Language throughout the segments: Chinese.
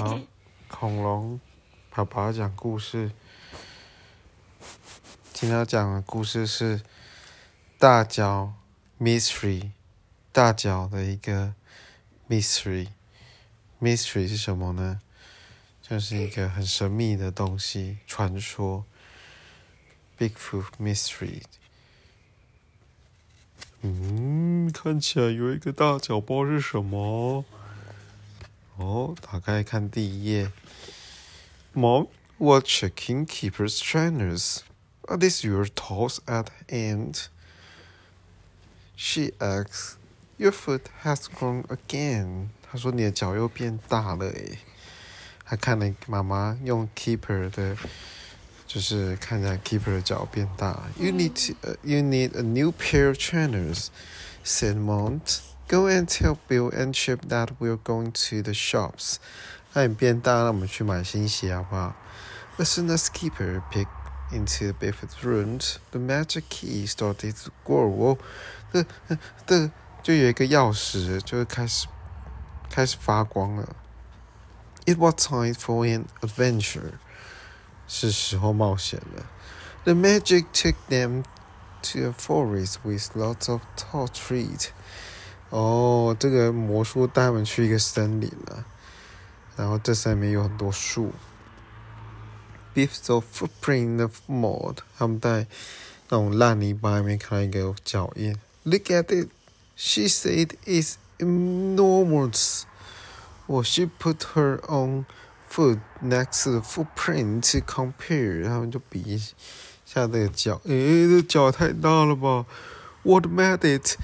好，恐龙爸爸讲故事。今天要讲的故事是大脚 mystery，大脚的一个 mystery。mystery 是什么呢？就是一个很神秘的东西，传说。Bigfoot mystery。嗯，看起来有一个大脚包是什么？哦，打开看第一页。Mom, what checking keepers trainers? Are these your toes at end? She asks. Your foot has grown again. 她说你的脚又变大了诶。还看了妈妈用 keeper 的，就是看起来 keeper 的脚变大。You need to, you need a new pair of trainers, said Mom. Go and tell Bill and Chip that we're going to the shops. 那你变大，那我们去买新鞋好不好？As soon as Keeper peeked into Biff's room, the magic key started to glow. 这这就有一个钥匙，就开始开始发光了。It was time for an adventure. 是时候冒险了。The magic took them to a forest with lots of tall trees. 哦，这个魔术带他们去一个森林了，然后这上面有很多树。Beefs of footprint of mud，他们在那种烂泥巴里面看到一个脚印。Look at it，she said it's enormous。我 she put her own foot next to the footprint to compare，他们就比一下这个脚，诶，这脚太大了吧？What made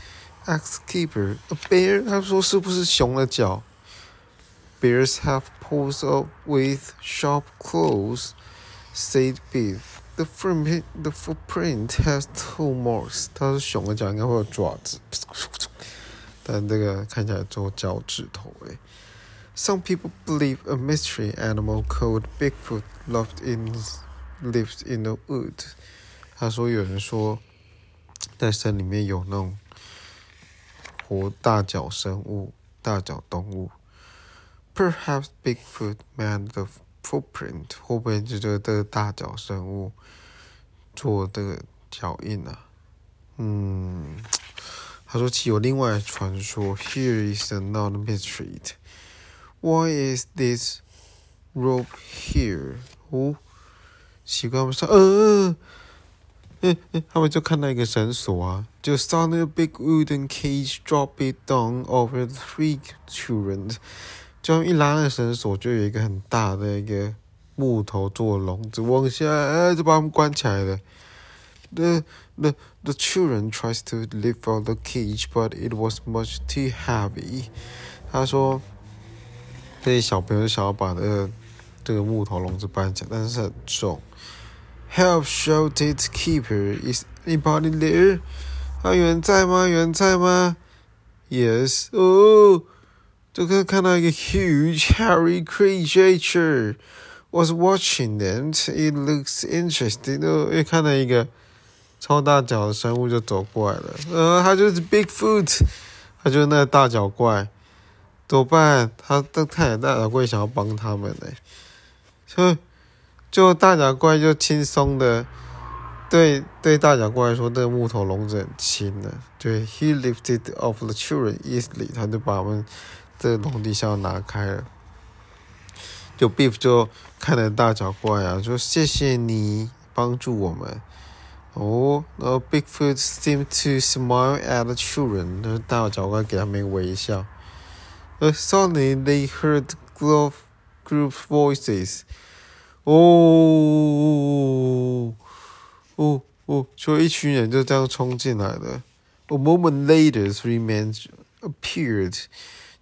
it？Asked keeper, a bear? 他说是不是熊的脚？Bears have paws with sharp claws, said Biff. The footprint, the footprint has two marks. 他说熊的脚应该会有爪子，但这个看起来做脚趾头诶。Some people believe a mystery animal called Bigfoot lived in lives in the wood. 他说有人说在山里面有那种。 活大脚生物、大脚动物。Perhaps Bigfoot made the footprint，会不会就这个大脚生物做这个脚印啊？嗯，他说其有另外传说。Here is another mystery. Why is this rope here？哦，奇怪，我说，呃。他们就看到一个绳索啊，就 saw a big wooden cage drop it down over the three children。就一拉那绳索，就有一个很大的一个木头做的笼子，往下，哎，就把他们关起来了。The the the children tries to lift out the cage, but it was much too heavy。他说，这些小朋友想要把这个这个木头笼子搬起来，但是很重。Help! shouted keeper. Is anybody there? 还有人在吗？有人在吗？Yes. 哦，就可以看到一个 huge hairy creature was watching them. It looks interesting. 哦，又看到一个超大脚的生物就走过来了。呃，它就是 Bigfoot，它就是那个大脚怪。怎么办？他都太大脚怪想要帮他们呢。哼。就大脚怪就轻松的，对对大脚怪来说，这个木头笼子很轻的。对，He lifted off the children easily，他就把我们这笼底下拿开了。就 Beef 就看着大脚怪啊，说谢谢你帮助我们。哦，然后 Bigfoot seemed to smile at the children，那大脚怪给他们微笑。呃 suddenly they heard group group voices. 哦哦哦！就一群人就这样冲进来了。A moment later, three men appeared.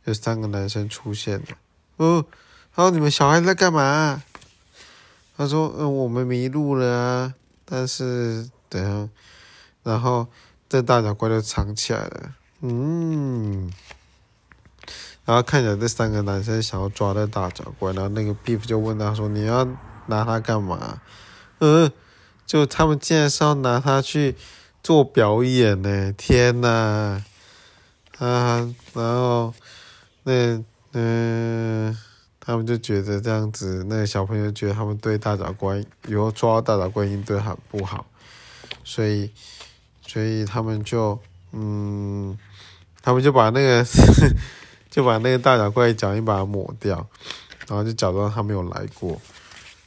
有三个男生出现了。哦，然后你们小孩在干嘛？他说：“嗯，我们迷路了啊。”但是等下，然后这大脚怪就藏起来了。嗯。然后看起来这三个男生想要抓那大脚怪，然后那个 Beef 就问他说：“你要？”拿它干嘛？嗯，就他们竟然是要拿它去做表演呢！天呐！啊，然后那嗯，他们就觉得这样子，那个小朋友觉得他们对大脚怪以后抓大脚怪应对很不好，所以，所以他们就，嗯，他们就把那个，就把那个大脚怪脚印把它抹掉，然后就假装他没有来过。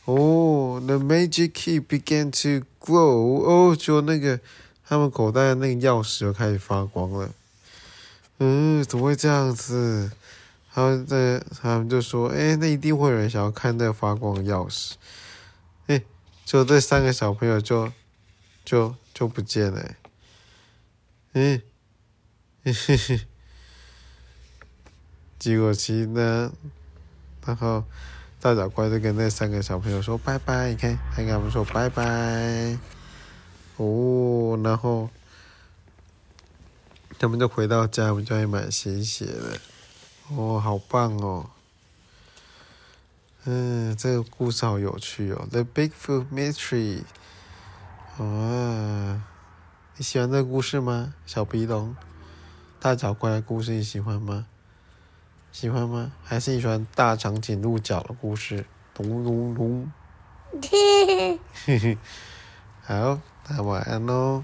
哦，the magic key began to glow。哦，就那个他们口袋的那个钥匙就开始发光了。嗯，怎么会这样子？他们在，他们就说：“哎，那一定会有人想要看那个发光的钥匙。”哎，就这三个小朋友就就就不见了。嗯，嘿嘿嘿。结果其呢，然后。大脚怪就跟那三个小朋友说拜拜，你看，他跟他们说拜拜。哦，然后他们就回到家，我们就会买新鲜的。哦，好棒哦！嗯，这个故事好有趣哦，《The Bigfoot Mystery》。啊，你喜欢这个故事吗？小鼻龙，大脚怪的故事你喜欢吗？喜欢吗？还是你喜欢大长颈鹿角的故事？咚咚咚。嘿嘿，好，那晚安喽。